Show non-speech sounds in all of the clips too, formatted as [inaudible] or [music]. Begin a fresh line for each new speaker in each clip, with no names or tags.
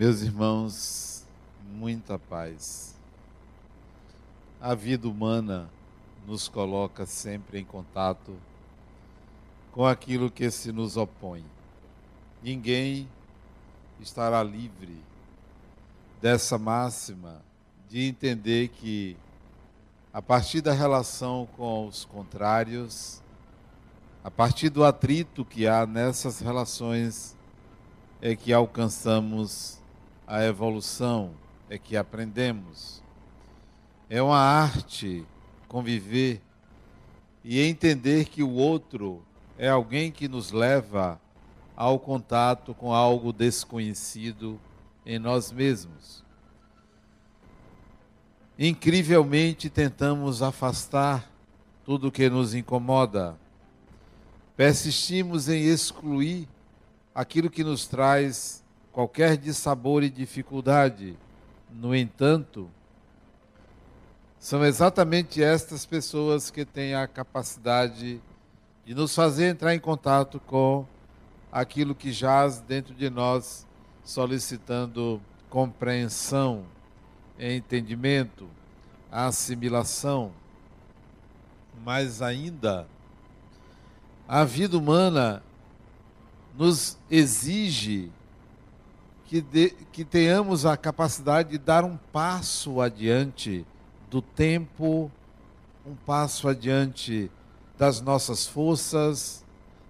Meus irmãos, muita paz. A vida humana nos coloca sempre em contato com aquilo que se nos opõe. Ninguém estará livre dessa máxima de entender que, a partir da relação com os contrários, a partir do atrito que há nessas relações, é que alcançamos a evolução, é que aprendemos. É uma arte conviver e entender que o outro é alguém que nos leva ao contato com algo desconhecido em nós mesmos. Incrivelmente tentamos afastar tudo que nos incomoda. Persistimos em excluir aquilo que nos traz qualquer dissabor e dificuldade. No entanto, são exatamente estas pessoas que têm a capacidade de nos fazer entrar em contato com aquilo que jaz dentro de nós, solicitando compreensão, entendimento, assimilação. Mas ainda, a vida humana nos exige que, de, que tenhamos a capacidade de dar um passo adiante do tempo, um passo adiante das nossas forças,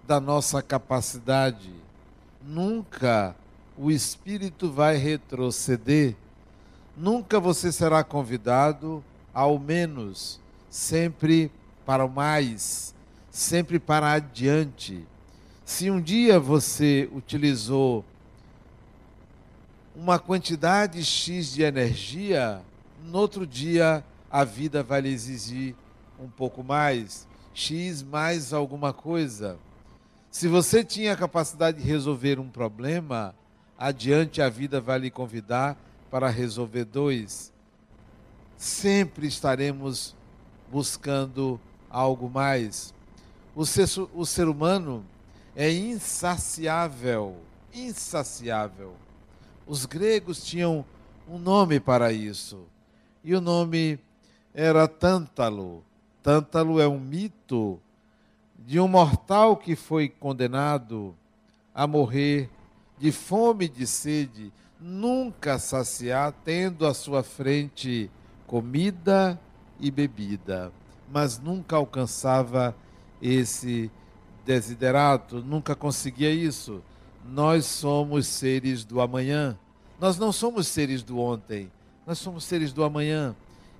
da nossa capacidade. Nunca o espírito vai retroceder. Nunca você será convidado, ao menos, sempre para o mais, sempre para adiante. Se um dia você utilizou uma quantidade X de energia, no outro dia a vida vai lhe exigir um pouco mais, X mais alguma coisa. Se você tinha a capacidade de resolver um problema, adiante a vida vai lhe convidar para resolver dois. Sempre estaremos buscando algo mais. O ser, o ser humano é insaciável, insaciável. Os gregos tinham um nome para isso. E o nome era Tântalo. Tântalo é um mito de um mortal que foi condenado a morrer de fome e de sede, nunca saciar, tendo à sua frente comida e bebida, mas nunca alcançava esse desiderato, nunca conseguia isso. Nós somos seres do amanhã. Nós não somos seres do ontem. Nós somos seres do amanhã.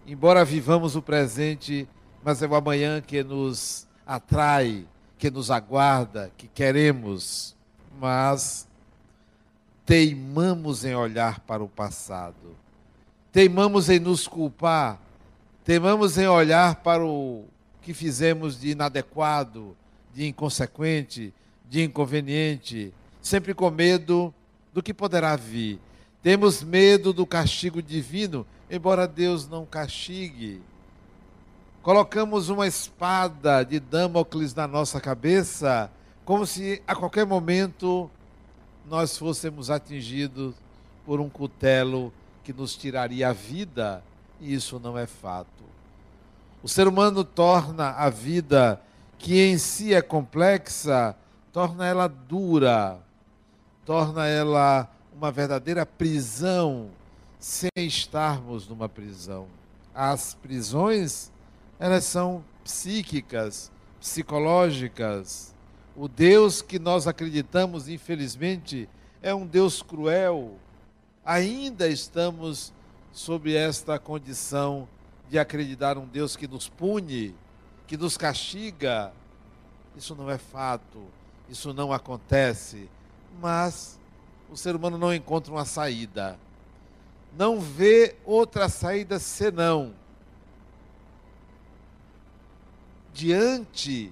Embora vivamos o presente, mas é o amanhã que nos atrai, que nos aguarda, que queremos. Mas teimamos em olhar para o passado. Teimamos em nos culpar. Teimamos em olhar para o que fizemos de inadequado, de inconsequente, de inconveniente, sempre com medo do que poderá vir. Temos medo do castigo divino, embora Deus não castigue. Colocamos uma espada de Damocles na nossa cabeça, como se a qualquer momento nós fôssemos atingidos por um cutelo que nos tiraria a vida, e isso não é fato. O ser humano torna a vida, que em si é complexa, torna ela dura, torna ela uma verdadeira prisão sem estarmos numa prisão. As prisões, elas são psíquicas, psicológicas. O Deus que nós acreditamos, infelizmente, é um Deus cruel. Ainda estamos sob esta condição de acreditar um Deus que nos pune, que nos castiga. Isso não é fato, isso não acontece mas o ser humano não encontra uma saída. Não vê outra saída senão diante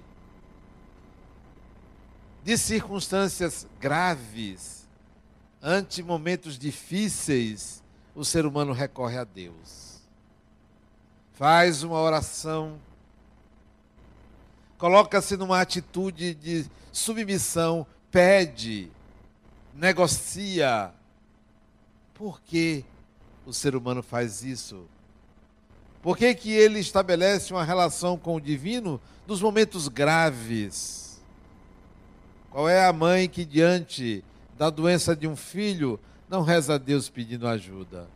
de circunstâncias graves, ante momentos difíceis, o ser humano recorre a Deus. Faz uma oração, coloca-se numa atitude de submissão, pede, negocia, Por que o ser humano faz isso? Por que, que ele estabelece uma relação com o divino nos momentos graves? Qual é a mãe que, diante da doença de um filho, não reza a Deus pedindo ajuda?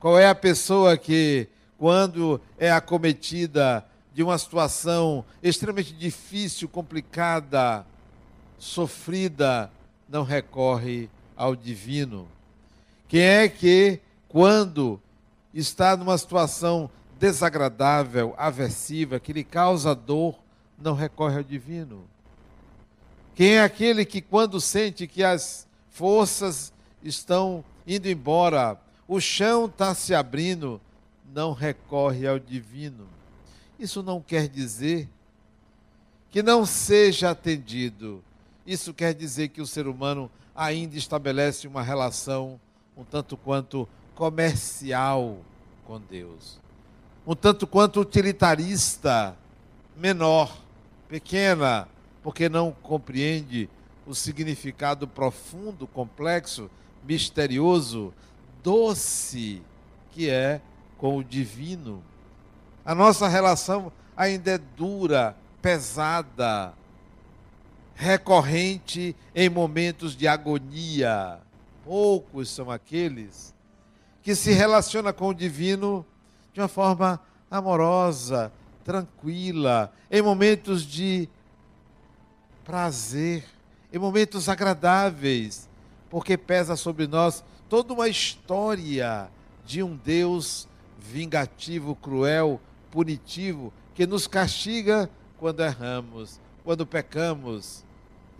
Qual é a pessoa que, quando é acometida de uma situação extremamente difícil, complicada, sofrida, não recorre ao divino? Quem é que, quando está numa situação desagradável, aversiva, que lhe causa dor, não recorre ao divino? Quem é aquele que, quando sente que as forças estão indo embora, o chão está se abrindo, não recorre ao divino? Isso não quer dizer que não seja atendido. Isso quer dizer que o ser humano ainda estabelece uma relação um tanto quanto comercial com Deus um tanto quanto utilitarista, menor, pequena, porque não compreende o significado profundo, complexo, misterioso, doce que é com o divino. A nossa relação ainda é dura, pesada, recorrente em momentos de agonia. Poucos são aqueles que se relacionam com o divino de uma forma amorosa, tranquila, em momentos de prazer, em momentos agradáveis, porque pesa sobre nós toda uma história de um Deus vingativo, cruel, punitivo, que nos castiga quando erramos, quando pecamos.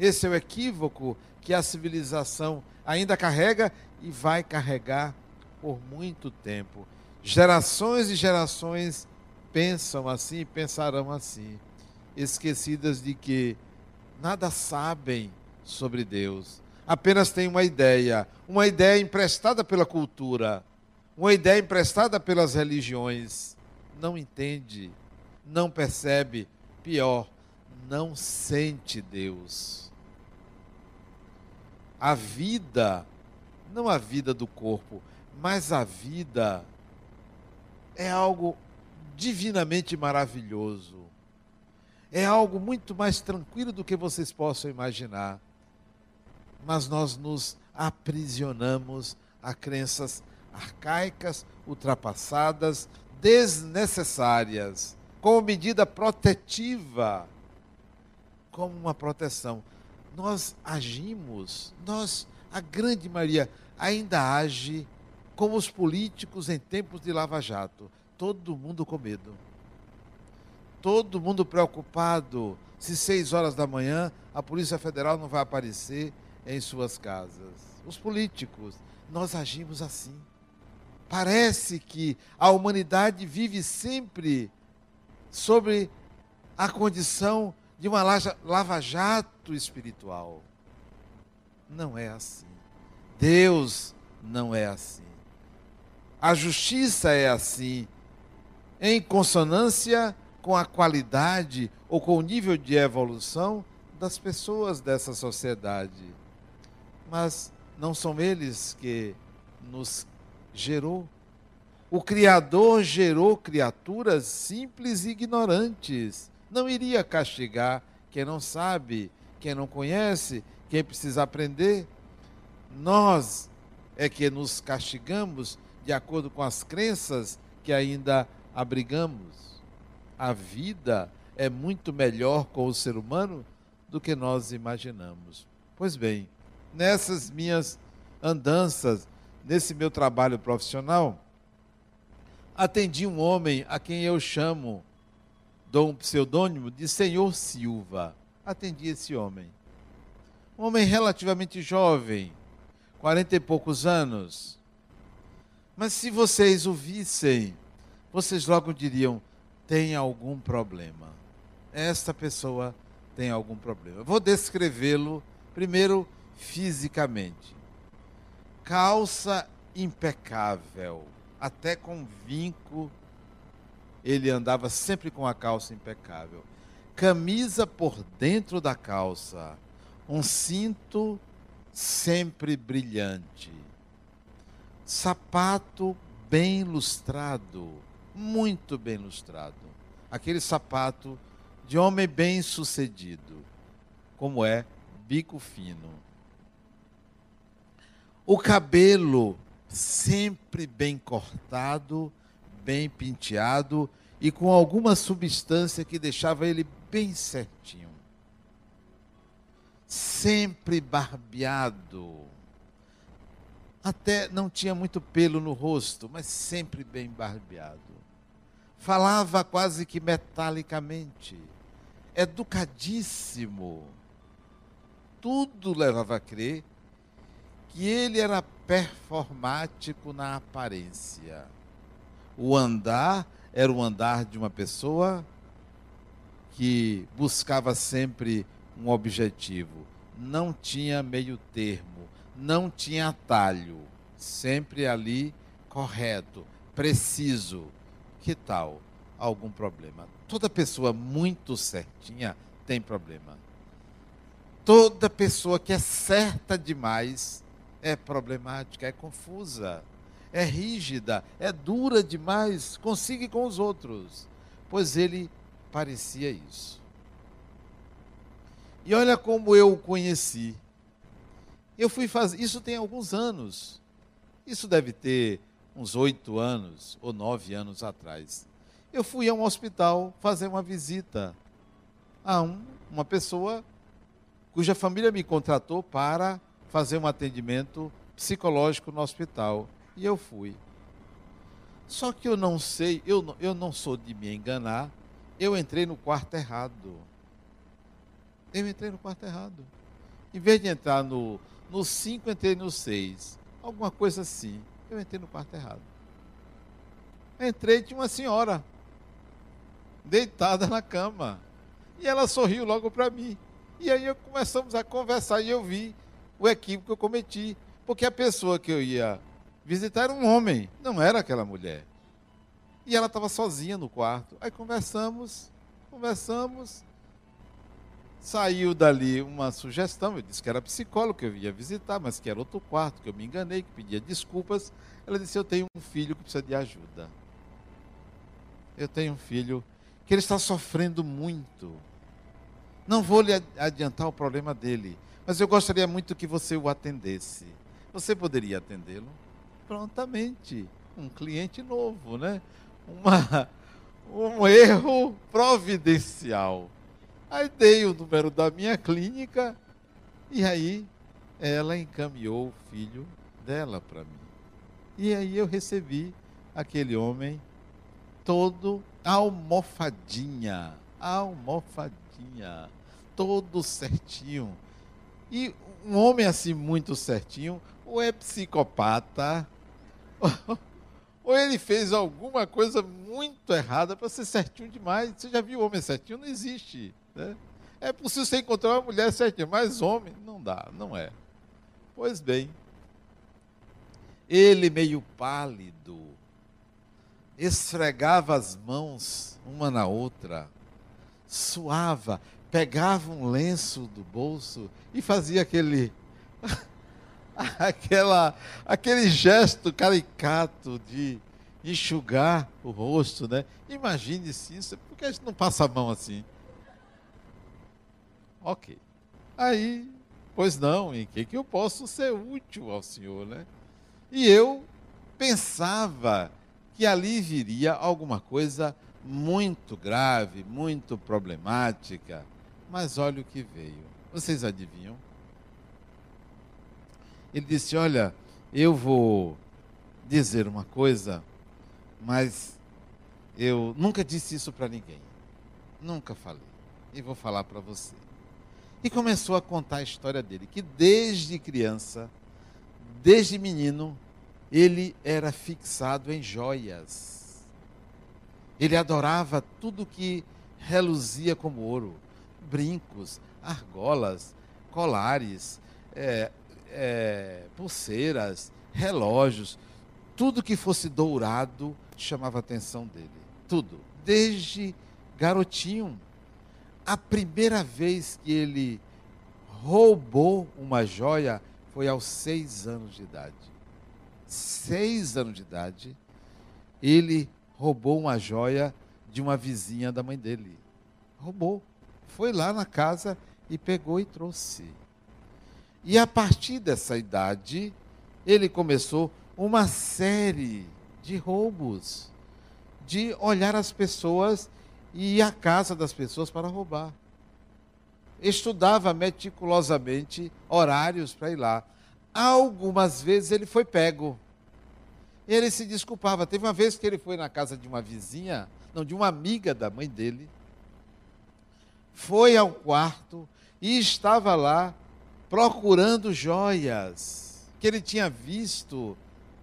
Esse é o equívoco que a civilização ainda carrega e vai carregar por muito tempo. Gerações e gerações pensam assim e pensarão assim, esquecidas de que nada sabem sobre Deus, apenas têm uma ideia, uma ideia emprestada pela cultura, uma ideia emprestada pelas religiões. Não entende, não percebe, pior, não sente Deus. A vida, não a vida do corpo, mas a vida é algo divinamente maravilhoso. É algo muito mais tranquilo do que vocês possam imaginar. Mas nós nos aprisionamos a crenças arcaicas, ultrapassadas, desnecessárias, como medida protetiva, como uma proteção. Nós agimos, nós, a grande maioria, ainda age como os políticos em tempos de Lava Jato. Todo mundo com medo. Todo mundo preocupado se seis horas da manhã a Polícia Federal não vai aparecer em suas casas. Os políticos, nós agimos assim. Parece que a humanidade vive sempre sobre a condição de uma lava-jato espiritual. Não é assim. Deus não é assim. A justiça é assim, em consonância com a qualidade ou com o nível de evolução das pessoas dessa sociedade. Mas não são eles que nos gerou. O Criador gerou criaturas simples e ignorantes. Não iria castigar quem não sabe, quem não conhece, quem precisa aprender. Nós é que nos castigamos de acordo com as crenças que ainda abrigamos. A vida é muito melhor com o ser humano do que nós imaginamos. Pois bem, nessas minhas andanças, nesse meu trabalho profissional, atendi um homem a quem eu chamo, dou um pseudônimo de Senhor Silva. Atendi esse homem. Um homem relativamente jovem, quarenta e poucos anos, mas se vocês o vissem, vocês logo diriam: tem algum problema. Esta pessoa tem algum problema. Vou descrevê-lo primeiro fisicamente. Calça impecável, até com vinco, ele andava sempre com a calça impecável. Camisa por dentro da calça, um cinto sempre brilhante sapato bem lustrado, muito bem lustrado. Aquele sapato de homem bem sucedido, como é bico fino. O cabelo sempre bem cortado, bem penteado e com alguma substância que deixava ele bem certinho. Sempre barbeado. Até não tinha muito pelo no rosto, mas sempre bem barbeado. Falava quase que metalicamente. Educadíssimo. Tudo levava a crer que ele era performático na aparência. O andar era o andar de uma pessoa que buscava sempre um objetivo, não tinha meio termo, não tinha atalho, sempre ali correto, preciso. Que tal algum problema? Toda pessoa muito certinha tem problema. Toda pessoa que é certa demais é problemática, é confusa, é rígida, é dura demais, consiga com os outros. Pois ele parecia isso. E olha como eu o conheci. Eu fui fazer. Isso tem alguns anos. Isso deve ter uns oito anos ou nove anos atrás. Eu fui a um hospital fazer uma visita a um, uma pessoa cuja família me contratou para fazer um atendimento psicológico no hospital. E eu fui. Só que eu não sei, eu, eu não sou de me enganar, eu entrei no quarto errado. Eu entrei no quarto errado. Em vez de entrar no 5, entrei no 6. Alguma coisa assim. Eu entrei no quarto errado. Entrei, tinha uma senhora deitada na cama. E ela sorriu logo para mim. E aí começamos a conversar e eu vi o equívoco que eu cometi. Porque a pessoa que eu ia visitar um homem, não era aquela mulher. E ela estava sozinha no quarto. Aí conversamos, conversamos. Saiu dali uma sugestão. Eu disse que era psicólogo que eu ia visitar, mas que era outro quarto, que eu me enganei, que pedia desculpas. Ela disse: Eu tenho um filho que precisa de ajuda. Eu tenho um filho que ele está sofrendo muito. Não vou lhe adiantar o problema dele, mas eu gostaria muito que você o atendesse. Você poderia atendê-lo? Prontamente. Um cliente novo, né? Uma, um erro providencial. Aí dei o número da minha clínica e aí ela encaminhou o filho dela para mim. E aí eu recebi aquele homem todo almofadinha, almofadinha, todo certinho. E um homem assim muito certinho, ou é psicopata, [laughs] ou ele fez alguma coisa muito errada para ser certinho demais. Você já viu homem certinho? Não existe. Né? É possível você encontrar uma mulher certinha, mas homem não dá, não é. Pois bem, ele meio pálido, esfregava as mãos uma na outra, suava, pegava um lenço do bolso e fazia aquele [laughs] [laughs] aquela aquele gesto caricato de enxugar o rosto, né? Imagine-se isso, porque a gente não passa a mão assim. Ok. Aí, pois não, em que, que eu posso ser útil ao Senhor, né? E eu pensava que ali viria alguma coisa muito grave, muito problemática, mas olha o que veio. Vocês adivinham? Ele disse: Olha, eu vou dizer uma coisa, mas eu nunca disse isso para ninguém. Nunca falei. E vou falar para você. E começou a contar a história dele, que desde criança, desde menino, ele era fixado em joias. Ele adorava tudo que reluzia como ouro: brincos, argolas, colares, é, é, pulseiras, relógios. Tudo que fosse dourado chamava a atenção dele. Tudo. Desde garotinho. A primeira vez que ele roubou uma joia foi aos seis anos de idade seis anos de idade, ele roubou uma joia de uma vizinha da mãe dele. Roubou. Foi lá na casa e pegou e trouxe. E a partir dessa idade, ele começou uma série de roubos, de olhar as pessoas e ir à casa das pessoas para roubar. Estudava meticulosamente horários para ir lá. Algumas vezes ele foi pego. Ele se desculpava. Teve uma vez que ele foi na casa de uma vizinha, não, de uma amiga da mãe dele, foi ao quarto e estava lá procurando joias que ele tinha visto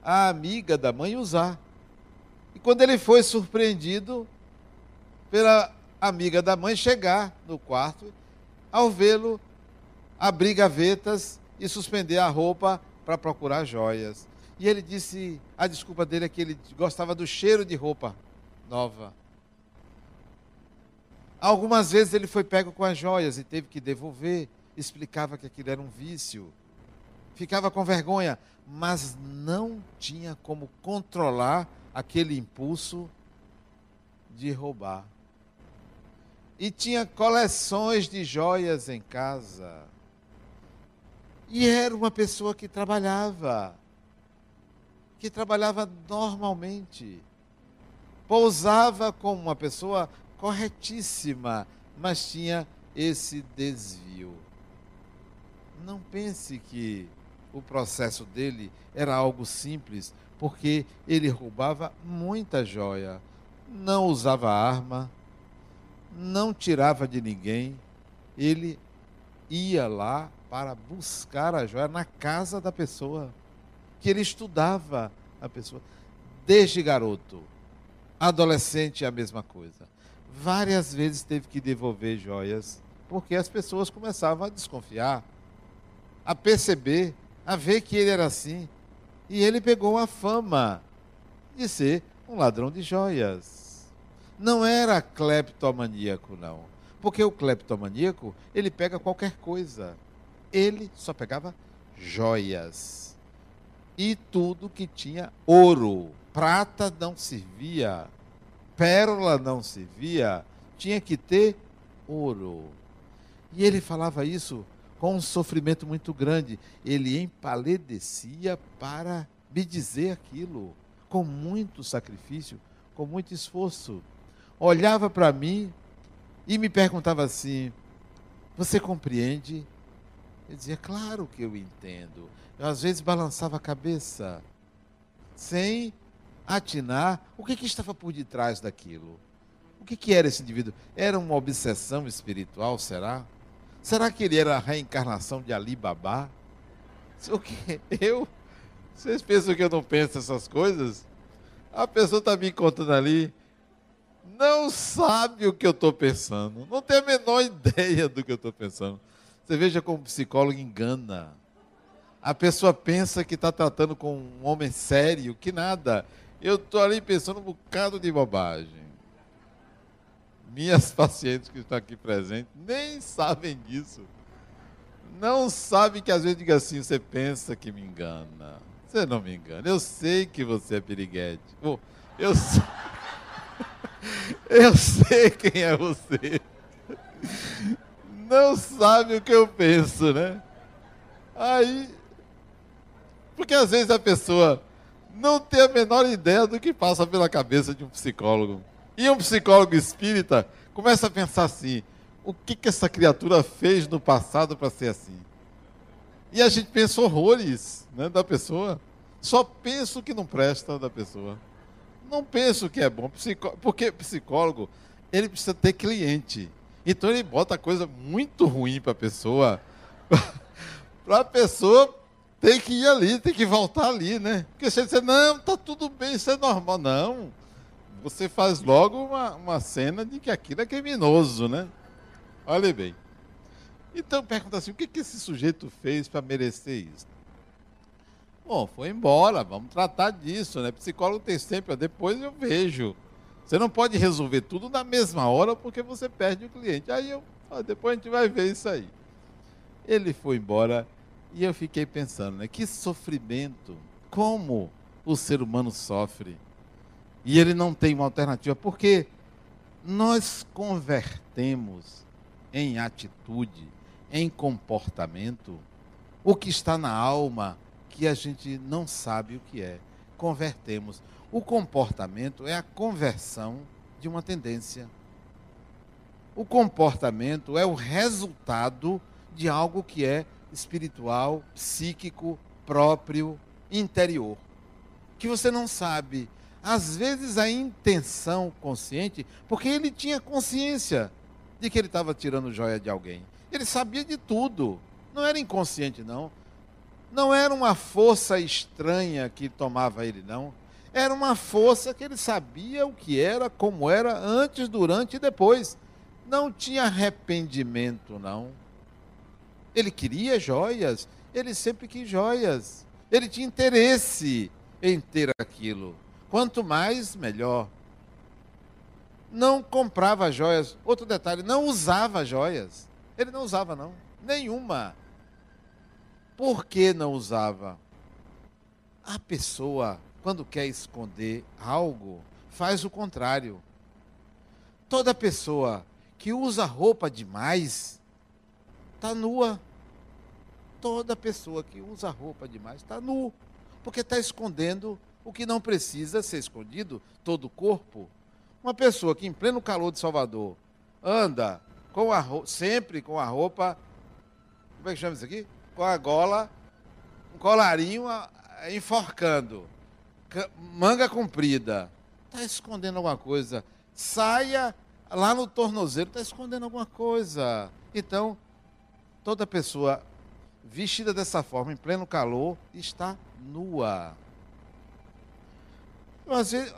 a amiga da mãe usar. E quando ele foi surpreendido pela amiga da mãe chegar no quarto, ao vê-lo abrir gavetas e suspender a roupa para procurar joias. E ele disse, a desculpa dele é que ele gostava do cheiro de roupa nova. Algumas vezes ele foi pego com as joias e teve que devolver, explicava que aquilo era um vício. Ficava com vergonha, mas não tinha como controlar aquele impulso de roubar. E tinha coleções de joias em casa. E era uma pessoa que trabalhava, que trabalhava normalmente. Pousava como uma pessoa corretíssima, mas tinha esse desvio. Não pense que o processo dele era algo simples, porque ele roubava muita joia, não usava arma, não tirava de ninguém, ele ia lá para buscar a joia na casa da pessoa, que ele estudava a pessoa, desde garoto. Adolescente é a mesma coisa. Várias vezes teve que devolver joias, porque as pessoas começavam a desconfiar, a perceber, a ver que ele era assim. E ele pegou a fama de ser um ladrão de joias. Não era cleptomaníaco, não. Porque o cleptomaníaco, ele pega qualquer coisa. Ele só pegava joias. E tudo que tinha ouro. Prata não servia pérola não se via, tinha que ter ouro. E ele falava isso com um sofrimento muito grande. Ele empaledecia para me dizer aquilo, com muito sacrifício, com muito esforço. Olhava para mim e me perguntava assim: Você compreende? Eu dizia: Claro que eu entendo. Eu às vezes balançava a cabeça, sem atinar o que, que estava por detrás daquilo. O que, que era esse indivíduo? Era uma obsessão espiritual, será? Será que ele era a reencarnação de Ali Babá? O que? [laughs] Eu? Vocês pensam que eu não penso essas coisas? A pessoa está me contando ali, não sabe o que eu estou pensando, não tem a menor [laughs] ideia do que eu estou pensando. Você veja como o psicólogo engana. A pessoa pensa que está tratando com um homem sério, que nada. Eu estou ali pensando um bocado de bobagem. Minhas [laughs] pacientes que estão aqui presentes nem sabem disso. Não sabem que às vezes diga assim, você pensa que me engana. Você não me engana. Eu sei que você é piriguete. Eu, [laughs] sei... eu sei quem é você. Não sabe o que eu penso, né? Aí. Porque às vezes a pessoa não tem a menor ideia do que passa pela cabeça de um psicólogo. E um psicólogo espírita começa a pensar assim: o que, que essa criatura fez no passado para ser assim? E a gente pensa horrores né, da pessoa. Só penso que não presta da pessoa. Não penso que é bom. Psicó... Porque psicólogo, ele precisa ter cliente. Então ele bota coisa muito ruim para a pessoa. [laughs] para a pessoa tem que ir ali, tem que voltar ali, né? Porque você diz, não, tá tudo bem, isso é normal. Não. Você faz logo uma, uma cena de que aquilo é criminoso, né? Olha bem. Então pergunta assim, o que, que esse sujeito fez para merecer isso? Bom, foi embora, vamos tratar disso, né? Psicólogo tem sempre, depois eu vejo. Você não pode resolver tudo na mesma hora porque você perde o cliente. Aí eu, depois a gente vai ver isso aí. Ele foi embora e eu fiquei pensando, né, que sofrimento, como o ser humano sofre. E ele não tem uma alternativa, porque nós convertemos em atitude, em comportamento, o que está na alma que a gente não sabe o que é. Convertemos. O comportamento é a conversão de uma tendência. O comportamento é o resultado de algo que é espiritual, psíquico, próprio, interior, que você não sabe. Às vezes a intenção consciente, porque ele tinha consciência de que ele estava tirando joia de alguém. Ele sabia de tudo. Não era inconsciente, não. Não era uma força estranha que tomava ele, não. Era uma força que ele sabia o que era, como era, antes, durante e depois. Não tinha arrependimento, não. Ele queria joias, ele sempre quis joias. Ele tinha interesse em ter aquilo. Quanto mais, melhor. Não comprava joias. Outro detalhe, não usava joias. Ele não usava, não. Nenhuma. Por que não usava? A pessoa, quando quer esconder algo, faz o contrário. Toda pessoa que usa roupa demais está nua. Toda pessoa que usa roupa demais está nu, porque está escondendo o que não precisa ser escondido, todo o corpo. Uma pessoa que em pleno calor de Salvador anda com a sempre com a roupa, como é que chama isso aqui? com a gola, um colarinho enforcando, manga comprida. Está escondendo alguma coisa. Saia lá no tornozelo, está escondendo alguma coisa. Então, toda pessoa vestida dessa forma, em pleno calor, está nua.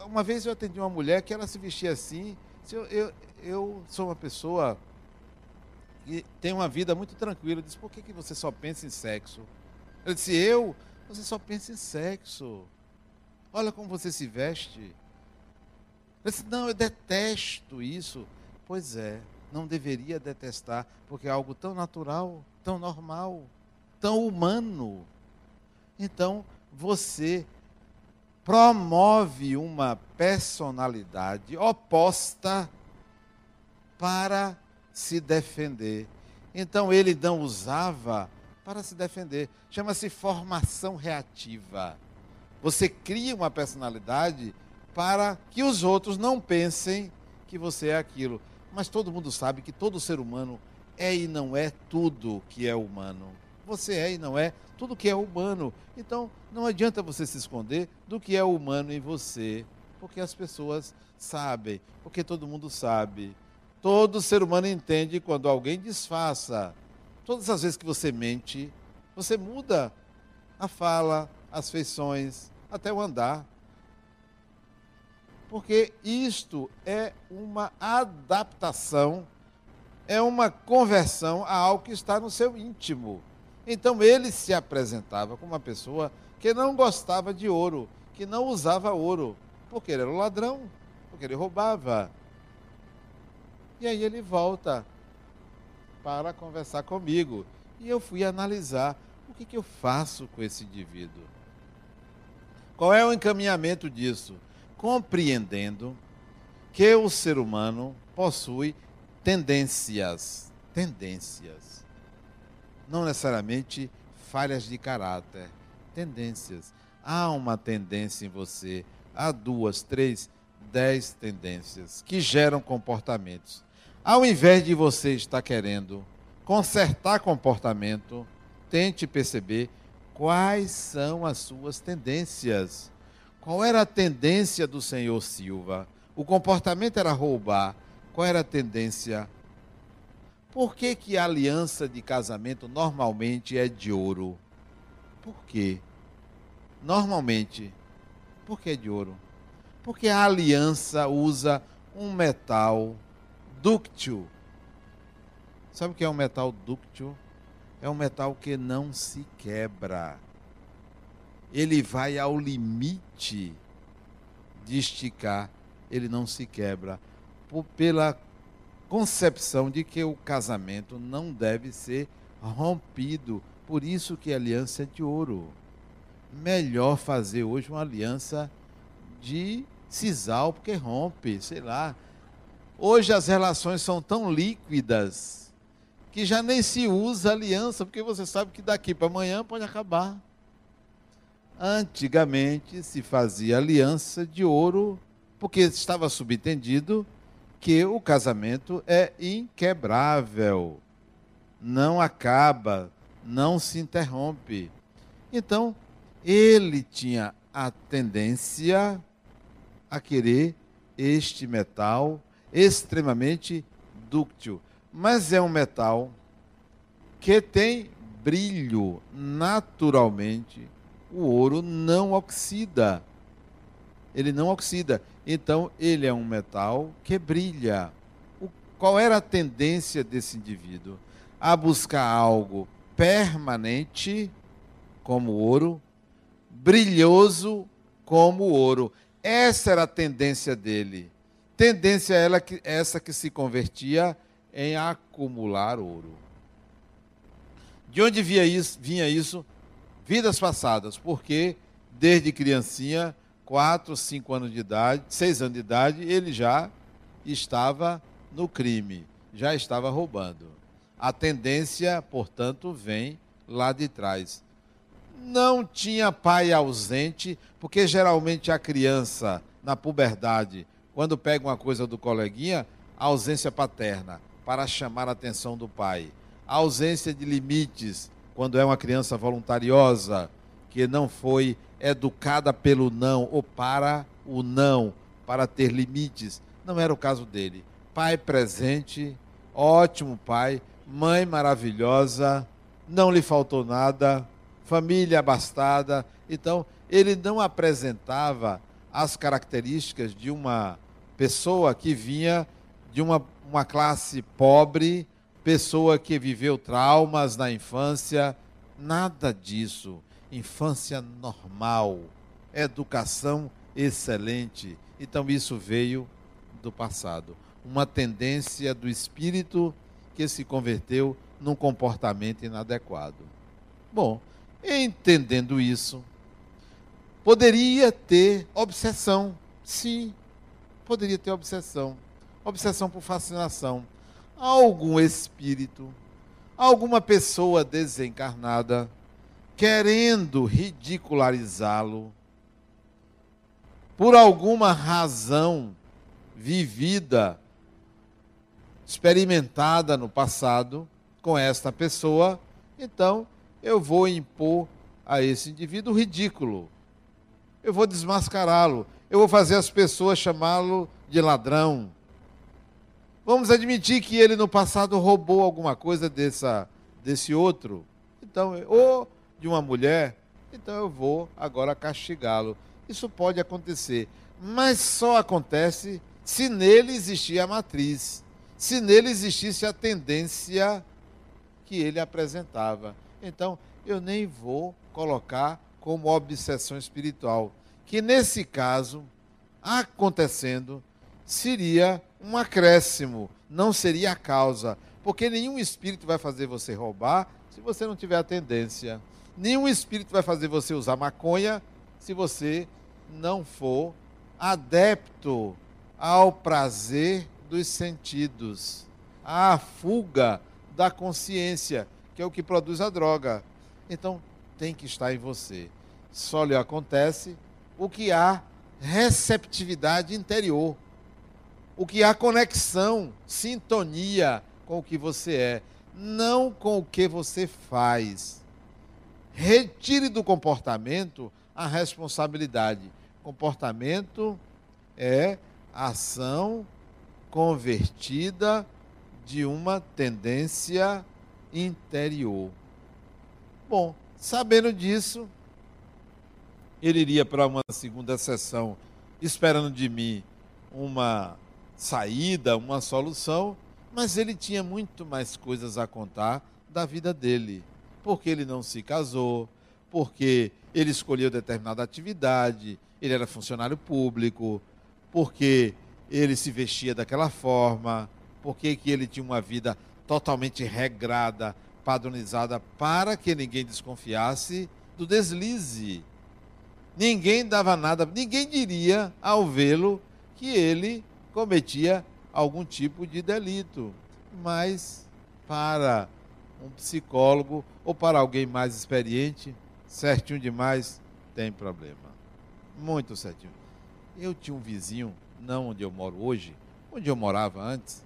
Uma vez eu atendi uma mulher que ela se vestia assim. Eu, eu, eu sou uma pessoa e tem uma vida muito tranquila. Eu disse, por que, que você só pensa em sexo? Eu disse, eu? Você só pensa em sexo. Olha como você se veste. Eu disse, não, eu detesto isso. Pois é, não deveria detestar, porque é algo tão natural, tão normal, tão humano. Então, você promove uma personalidade oposta para se defender. Então ele não usava para se defender. Chama-se formação reativa. Você cria uma personalidade para que os outros não pensem que você é aquilo. Mas todo mundo sabe que todo ser humano é e não é tudo que é humano. Você é e não é tudo que é humano. Então, não adianta você se esconder do que é humano em você, porque as pessoas sabem, porque todo mundo sabe. Todo ser humano entende quando alguém disfarça. Todas as vezes que você mente, você muda a fala, as feições, até o andar. Porque isto é uma adaptação, é uma conversão a algo que está no seu íntimo. Então ele se apresentava como uma pessoa que não gostava de ouro, que não usava ouro, porque ele era um ladrão, porque ele roubava. E aí ele volta para conversar comigo. E eu fui analisar o que, que eu faço com esse indivíduo. Qual é o encaminhamento disso? Compreendendo que o ser humano possui tendências. Tendências. Não necessariamente falhas de caráter. Tendências. Há uma tendência em você, há duas, três, dez tendências que geram comportamentos. Ao invés de você estar querendo consertar comportamento, tente perceber quais são as suas tendências. Qual era a tendência do senhor Silva? O comportamento era roubar. Qual era a tendência? Por que, que a aliança de casamento normalmente é de ouro? Por quê? Normalmente. Por que é de ouro? Porque a aliança usa um metal dúctil. Sabe o que é um metal dúctil? É um metal que não se quebra. Ele vai ao limite de esticar, ele não se quebra. Por, pela concepção de que o casamento não deve ser rompido. Por isso que aliança é de ouro. melhor fazer hoje uma aliança de sisal, porque rompe, sei lá. Hoje as relações são tão líquidas que já nem se usa aliança, porque você sabe que daqui para amanhã pode acabar. Antigamente se fazia aliança de ouro, porque estava subentendido que o casamento é inquebrável, não acaba, não se interrompe. Então, ele tinha a tendência a querer este metal extremamente dúctil, mas é um metal que tem brilho naturalmente o ouro não oxida. Ele não oxida. Então, ele é um metal que brilha. O, qual era a tendência desse indivíduo? A buscar algo permanente, como ouro, brilhoso, como ouro. Essa era a tendência dele. Tendência ela, essa que se convertia em acumular ouro. De onde vinha isso? Vinha isso? vidas passadas, porque desde criancinha, 4, 5 anos de idade, 6 anos de idade, ele já estava no crime, já estava roubando. A tendência, portanto, vem lá de trás. Não tinha pai ausente, porque geralmente a criança, na puberdade, quando pega uma coisa do coleguinha, a ausência paterna, para chamar a atenção do pai. A ausência de limites, quando é uma criança voluntariosa, que não foi educada pelo não ou para o não, para ter limites. Não era o caso dele. Pai presente, ótimo pai, mãe maravilhosa, não lhe faltou nada, família abastada. Então, ele não apresentava as características de uma pessoa que vinha de uma, uma classe pobre, pessoa que viveu traumas na infância, nada disso. Infância normal, educação excelente. Então isso veio do passado, uma tendência do espírito que se converteu num comportamento inadequado. Bom, entendendo isso, poderia ter obsessão. Sim, poderia ter obsessão. Obsessão por fascinação algum espírito, alguma pessoa desencarnada, querendo ridicularizá-lo, por alguma razão vivida, experimentada no passado com esta pessoa, então eu vou impor a esse indivíduo ridículo. Eu vou desmascará-lo. Eu vou fazer as pessoas chamá-lo de ladrão, Vamos admitir que ele no passado roubou alguma coisa dessa, desse outro. Então, ou de uma mulher, então eu vou agora castigá-lo. Isso pode acontecer, mas só acontece se nele existir a matriz, se nele existisse a tendência que ele apresentava. Então, eu nem vou colocar como obsessão espiritual, que nesse caso, acontecendo, seria um acréscimo, não seria a causa. Porque nenhum espírito vai fazer você roubar se você não tiver a tendência. Nenhum espírito vai fazer você usar maconha se você não for adepto ao prazer dos sentidos, à fuga da consciência, que é o que produz a droga. Então, tem que estar em você. Só lhe acontece o que há receptividade interior o que há conexão, sintonia com o que você é, não com o que você faz. Retire do comportamento a responsabilidade. Comportamento é ação convertida de uma tendência interior. Bom, sabendo disso, ele iria para uma segunda sessão, esperando de mim uma saída, uma solução, mas ele tinha muito mais coisas a contar da vida dele. Porque ele não se casou, porque ele escolheu determinada atividade, ele era funcionário público, porque ele se vestia daquela forma, porque que ele tinha uma vida totalmente regrada, padronizada, para que ninguém desconfiasse do deslize Ninguém dava nada, ninguém diria ao vê-lo que ele cometia algum tipo de delito. Mas para um psicólogo ou para alguém mais experiente, certinho demais, tem problema. Muito certinho. Eu tinha um vizinho, não onde eu moro hoje, onde eu morava antes.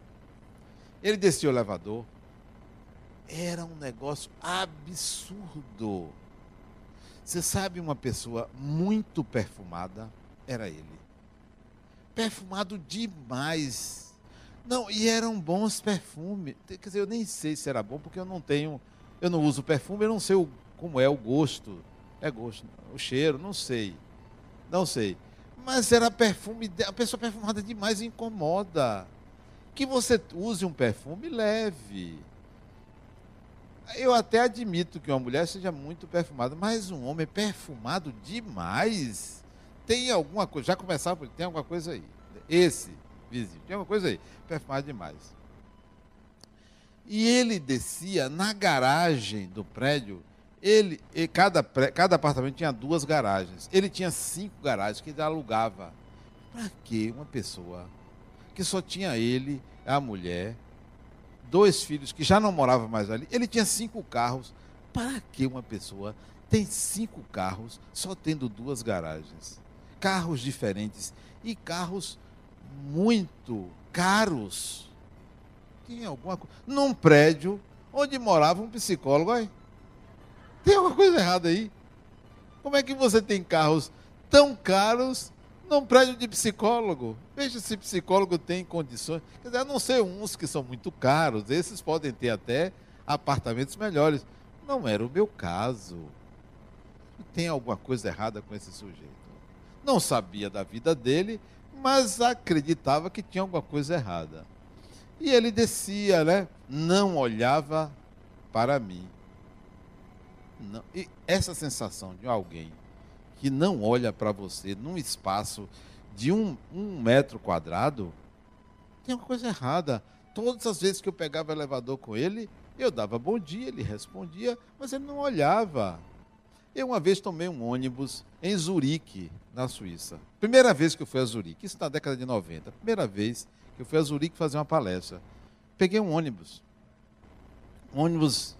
Ele descia o elevador. Era um negócio absurdo. Você sabe uma pessoa muito perfumada? Era ele. Perfumado demais. Não, e eram bons perfumes. Quer dizer, eu nem sei se era bom, porque eu não tenho, eu não uso perfume, eu não sei o, como é o gosto. É gosto, o cheiro, não sei. Não sei. Mas era perfume, a pessoa perfumada demais incomoda. Que você use um perfume leve. Eu até admito que uma mulher seja muito perfumada, mas um homem perfumado demais tem alguma coisa. Já começava tem alguma coisa aí. Esse vizinho, tem alguma coisa aí. Perfumado demais. E ele descia na garagem do prédio. Ele, cada, cada apartamento tinha duas garagens. Ele tinha cinco garagens que ele alugava. Para que uma pessoa que só tinha ele, a mulher, dois filhos que já não moravam mais ali. Ele tinha cinco carros. Para que uma pessoa tem cinco carros só tendo duas garagens? Carros diferentes e carros muito caros. Tinha alguma coisa. Num prédio onde morava um psicólogo aí. Tem alguma coisa errada aí? Como é que você tem carros tão caros num prédio de psicólogo. Veja se psicólogo tem condições. Quer dizer, a não ser uns que são muito caros, esses podem ter até apartamentos melhores. Não era o meu caso. Tem alguma coisa errada com esse sujeito. Não sabia da vida dele, mas acreditava que tinha alguma coisa errada. E ele descia, né? Não olhava para mim. Não. E essa sensação de alguém que não olha para você num espaço de um, um metro quadrado, tem uma coisa errada. Todas as vezes que eu pegava o elevador com ele, eu dava bom dia, ele respondia, mas ele não olhava. Eu uma vez tomei um ônibus em Zurique, na Suíça. Primeira vez que eu fui a Zurique, isso na década de 90. Primeira vez que eu fui a Zurique fazer uma palestra. Peguei um ônibus. Um ônibus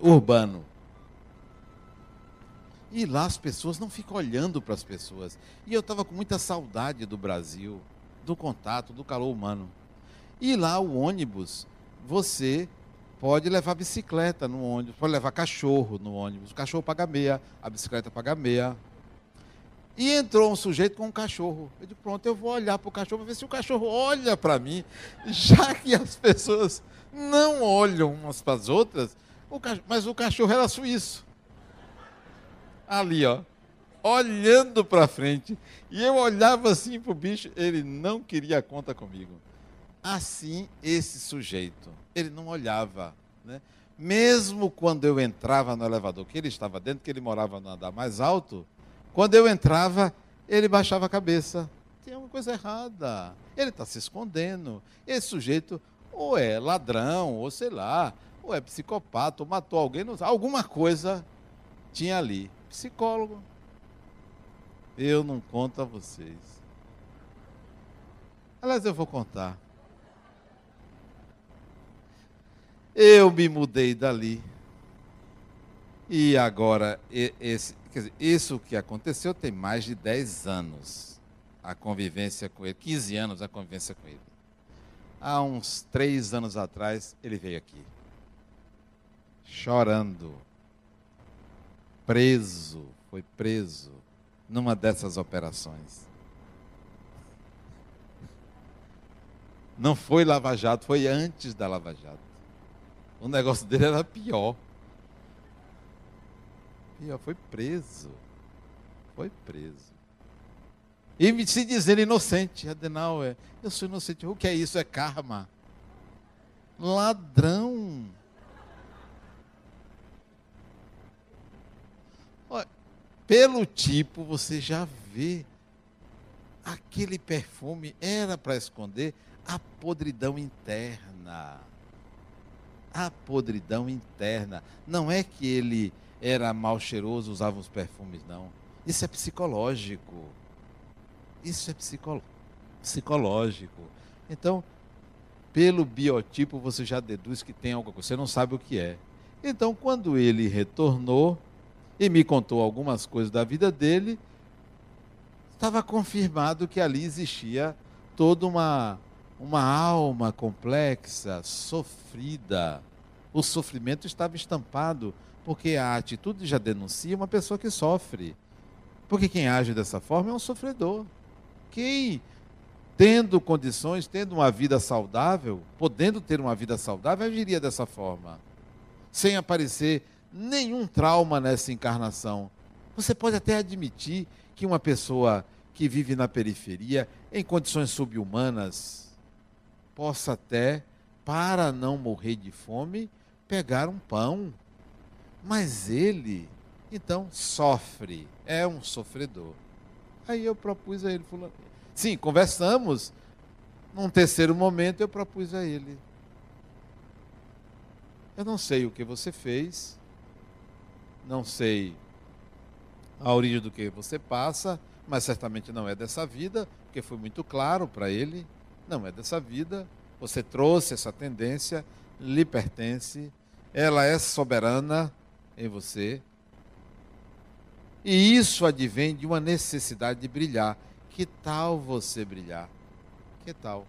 urbano. E lá as pessoas não ficam olhando para as pessoas. E eu estava com muita saudade do Brasil, do contato, do calor humano. E lá o ônibus, você pode levar bicicleta no ônibus, pode levar cachorro no ônibus. O cachorro paga meia, a bicicleta paga meia. E entrou um sujeito com um cachorro. Eu disse, pronto, eu vou olhar para o cachorro para ver se o cachorro olha para mim, já que as pessoas não olham umas para as outras, o cachorro, mas o cachorro era suíço ali, ó, olhando para frente. E eu olhava assim para o bicho, ele não queria conta comigo. Assim, esse sujeito, ele não olhava. Né? Mesmo quando eu entrava no elevador, que ele estava dentro, que ele morava no andar mais alto, quando eu entrava, ele baixava a cabeça. Tem uma coisa errada. Ele está se escondendo. Esse sujeito ou é ladrão, ou sei lá, ou é psicopata, ou matou alguém, alguma coisa tinha ali psicólogo. Eu não conto a vocês. Aliás, eu vou contar. Eu me mudei dali. E agora, esse, dizer, isso que aconteceu tem mais de 10 anos. A convivência com ele, 15 anos a convivência com ele. Há uns três anos atrás, ele veio aqui. Chorando preso, foi preso numa dessas operações. Não foi Lava Jato, foi antes da Lava Jato. O negócio dele era pior. Pior, foi preso. Foi preso. E me se dizer inocente, Adenauer, eu sou inocente. O que é isso? É karma. Ladrão. Pelo tipo, você já vê. Aquele perfume era para esconder a podridão interna. A podridão interna. Não é que ele era mal cheiroso, usava os perfumes, não. Isso é psicológico. Isso é psicolo psicológico. Então, pelo biotipo, você já deduz que tem algo, você não sabe o que é. Então, quando ele retornou e me contou algumas coisas da vida dele, estava confirmado que ali existia toda uma, uma alma complexa, sofrida. O sofrimento estava estampado, porque a atitude já denuncia uma pessoa que sofre. Porque quem age dessa forma é um sofredor. Quem, tendo condições, tendo uma vida saudável, podendo ter uma vida saudável, agiria dessa forma. Sem aparecer nenhum trauma nessa encarnação. Você pode até admitir que uma pessoa que vive na periferia, em condições subhumanas, possa até, para não morrer de fome, pegar um pão. Mas ele, então, sofre, é um sofredor. Aí eu propus a ele. Sim, conversamos. Num terceiro momento eu propus a ele. Eu não sei o que você fez, não sei a origem do que você passa, mas certamente não é dessa vida, porque foi muito claro para ele, não é dessa vida. Você trouxe essa tendência, lhe pertence, ela é soberana em você. E isso advém de uma necessidade de brilhar. Que tal você brilhar? Que tal?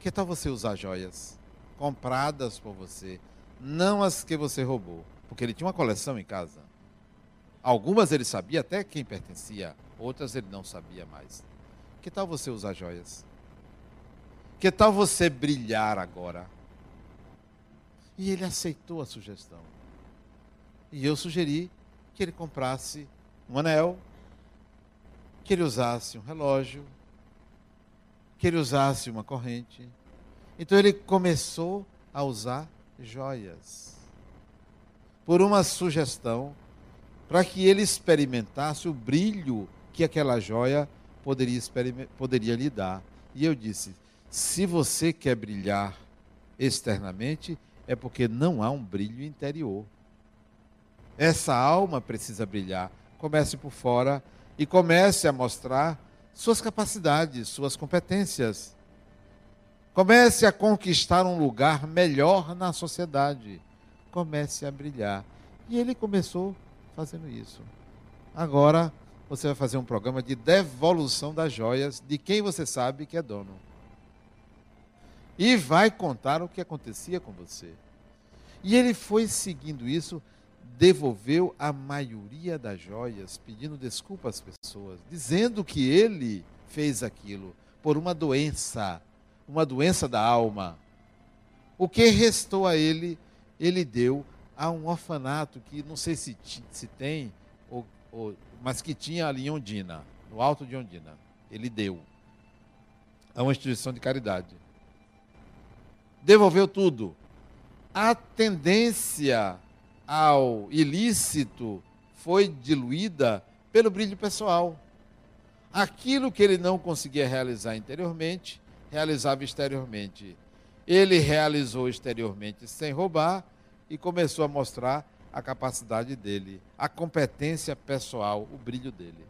Que tal você usar joias compradas por você, não as que você roubou? Porque ele tinha uma coleção em casa. Algumas ele sabia até quem pertencia, outras ele não sabia mais. Que tal você usar joias? Que tal você brilhar agora? E ele aceitou a sugestão. E eu sugeri que ele comprasse um anel, que ele usasse um relógio, que ele usasse uma corrente. Então ele começou a usar joias. Por uma sugestão para que ele experimentasse o brilho que aquela joia poderia, poderia lhe dar. E eu disse: se você quer brilhar externamente, é porque não há um brilho interior. Essa alma precisa brilhar. Comece por fora e comece a mostrar suas capacidades, suas competências. Comece a conquistar um lugar melhor na sociedade. Comece a brilhar. E ele começou fazendo isso. Agora você vai fazer um programa de devolução das joias de quem você sabe que é dono. E vai contar o que acontecia com você. E ele foi seguindo isso, devolveu a maioria das joias, pedindo desculpa às pessoas, dizendo que ele fez aquilo por uma doença, uma doença da alma. O que restou a ele, ele deu há um orfanato que não sei se, se tem, ou, ou, mas que tinha ali em Ondina, no alto de Ondina. Ele deu. A uma instituição de caridade. Devolveu tudo. A tendência ao ilícito foi diluída pelo brilho pessoal. Aquilo que ele não conseguia realizar interiormente, realizava exteriormente. Ele realizou exteriormente sem roubar e começou a mostrar a capacidade dele, a competência pessoal, o brilho dele.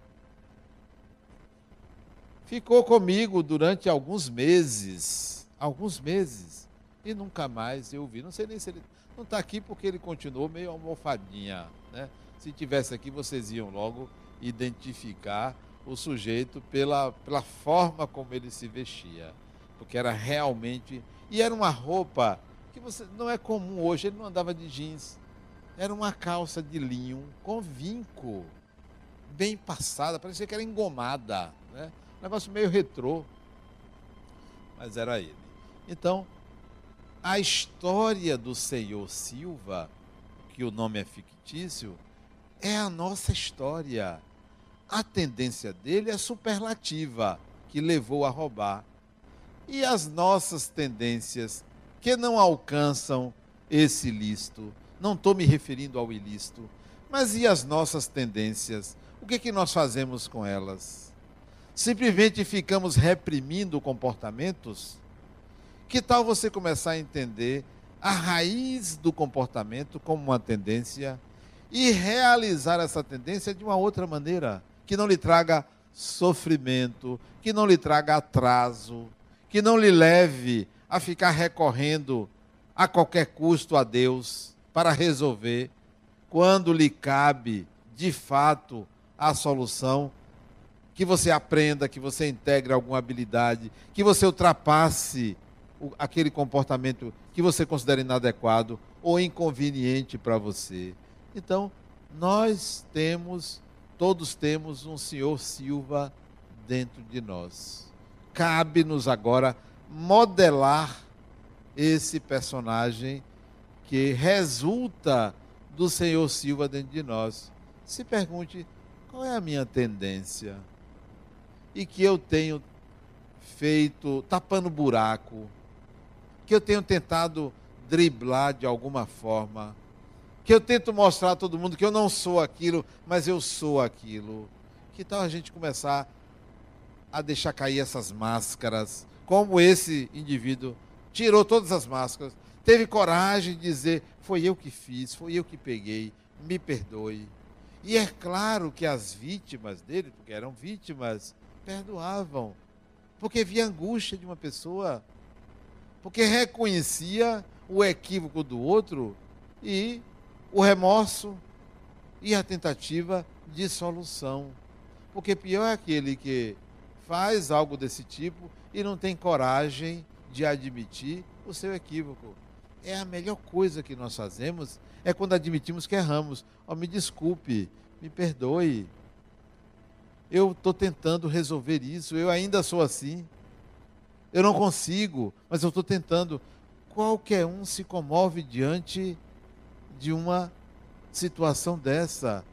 Ficou comigo durante alguns meses, alguns meses, e nunca mais eu vi. Não sei nem se ele não está aqui porque ele continuou meio almofadinha, né? Se tivesse aqui, vocês iam logo identificar o sujeito pela, pela forma como ele se vestia, porque era realmente e era uma roupa que você não é comum hoje, ele não andava de jeans. Era uma calça de linho com vinco, bem passada, parecia que era engomada, né? Um negócio meio retrô. Mas era ele. Então, a história do Senhor Silva, que o nome é fictício, é a nossa história. A tendência dele é superlativa, que levou a roubar. E as nossas tendências que não alcançam esse ilícito. Não estou me referindo ao ilícito, mas e as nossas tendências? O que, é que nós fazemos com elas? Simplesmente ficamos reprimindo comportamentos? Que tal você começar a entender a raiz do comportamento como uma tendência e realizar essa tendência de uma outra maneira, que não lhe traga sofrimento, que não lhe traga atraso, que não lhe leve a ficar recorrendo a qualquer custo a Deus para resolver, quando lhe cabe, de fato, a solução, que você aprenda, que você integre alguma habilidade, que você ultrapasse aquele comportamento que você considera inadequado ou inconveniente para você. Então, nós temos, todos temos um senhor Silva dentro de nós. Cabe-nos agora modelar esse personagem que resulta do senhor Silva dentro de nós. Se pergunte qual é a minha tendência e que eu tenho feito tapando buraco, que eu tenho tentado driblar de alguma forma, que eu tento mostrar a todo mundo que eu não sou aquilo, mas eu sou aquilo. Que tal a gente começar a deixar cair essas máscaras, como esse indivíduo tirou todas as máscaras, teve coragem de dizer: foi eu que fiz, foi eu que peguei, me perdoe. E é claro que as vítimas dele, porque eram vítimas, perdoavam, porque via angústia de uma pessoa, porque reconhecia o equívoco do outro e o remorso e a tentativa de solução. Porque pior é aquele que faz algo desse tipo e não tem coragem de admitir o seu equívoco. É a melhor coisa que nós fazemos é quando admitimos que erramos. Oh, me desculpe, me perdoe. Eu estou tentando resolver isso, eu ainda sou assim. Eu não consigo, mas eu estou tentando. Qualquer um se comove diante de uma situação dessa.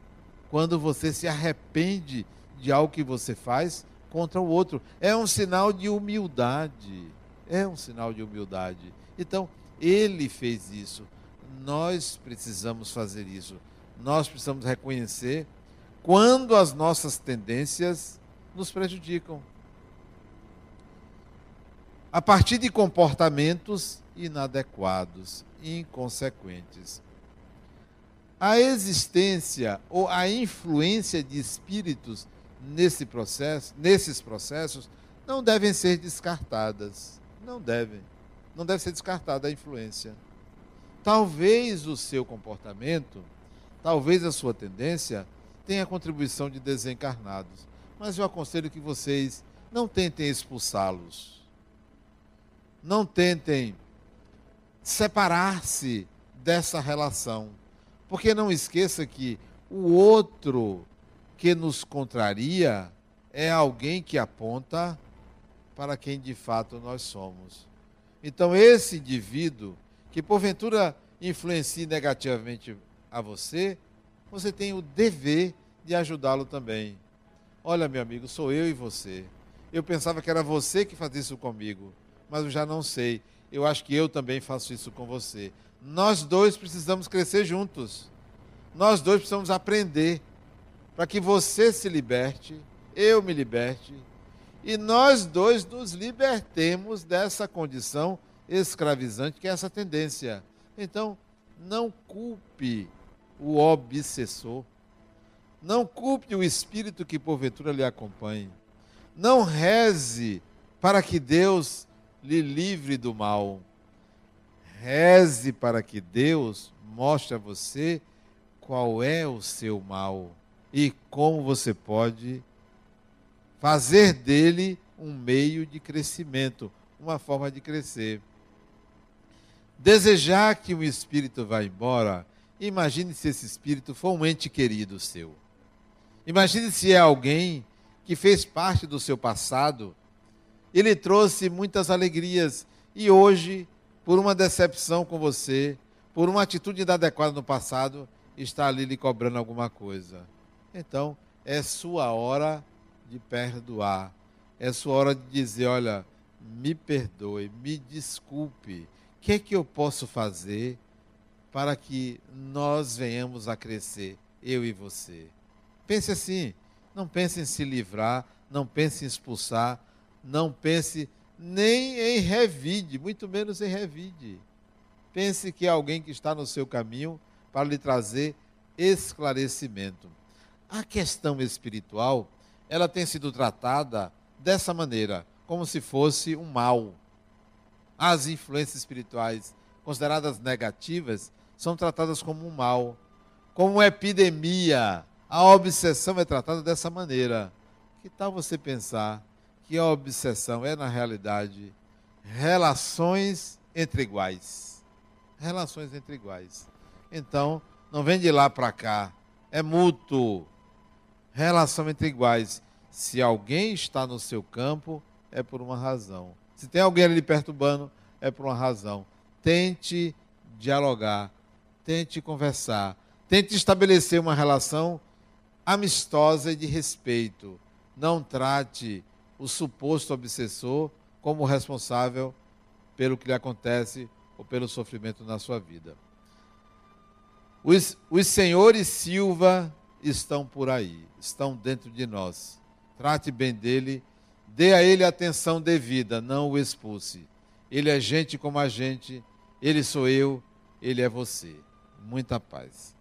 Quando você se arrepende de algo que você faz contra o outro. É um sinal de humildade. É um sinal de humildade. Então, ele fez isso. Nós precisamos fazer isso. Nós precisamos reconhecer quando as nossas tendências nos prejudicam. A partir de comportamentos inadequados, inconsequentes. A existência ou a influência de espíritos nesse processo, nesses processos não devem ser descartadas. Não devem. Não deve ser descartada a influência. Talvez o seu comportamento, talvez a sua tendência tem a contribuição de desencarnados. Mas eu aconselho que vocês não tentem expulsá-los. Não tentem separar-se dessa relação. Porque não esqueça que o outro que nos contraria é alguém que aponta para quem de fato nós somos. Então, esse indivíduo que porventura influencie negativamente a você, você tem o dever de ajudá-lo também. Olha, meu amigo, sou eu e você. Eu pensava que era você que fazia isso comigo, mas eu já não sei. Eu acho que eu também faço isso com você. Nós dois precisamos crescer juntos. Nós dois precisamos aprender para que você se liberte, eu me liberte e nós dois nos libertemos dessa condição escravizante que é essa tendência. Então, não culpe o obsessor. Não culpe o espírito que porventura lhe acompanhe. Não reze para que Deus lhe livre do mal. Reze para que Deus mostre a você qual é o seu mal e como você pode fazer dele um meio de crescimento, uma forma de crescer. Desejar que um espírito vá embora, imagine se esse espírito for um ente querido seu. Imagine se é alguém que fez parte do seu passado, ele trouxe muitas alegrias e hoje, por uma decepção com você, por uma atitude inadequada no passado, está ali lhe cobrando alguma coisa. Então, é sua hora de perdoar. É sua hora de dizer: olha, me perdoe, me desculpe. O que é que eu posso fazer para que nós venhamos a crescer, eu e você? Pense assim, não pense em se livrar, não pense em expulsar, não pense nem em revide, muito menos em revide. Pense que é alguém que está no seu caminho para lhe trazer esclarecimento. A questão espiritual, ela tem sido tratada dessa maneira, como se fosse um mal. As influências espirituais consideradas negativas são tratadas como um mal, como uma epidemia. A obsessão é tratada dessa maneira. Que tal você pensar que a obsessão é, na realidade, relações entre iguais? Relações entre iguais. Então, não vem de lá para cá. É mútuo. Relação entre iguais. Se alguém está no seu campo, é por uma razão. Se tem alguém ali perturbando, é por uma razão. Tente dialogar, tente conversar, tente estabelecer uma relação amistosa e de respeito. Não trate o suposto obsessor como responsável pelo que lhe acontece ou pelo sofrimento na sua vida. Os, os senhores Silva estão por aí, estão dentro de nós. Trate bem dele, dê a ele a atenção devida, não o expulse. Ele é gente como a gente, ele sou eu, ele é você. Muita paz.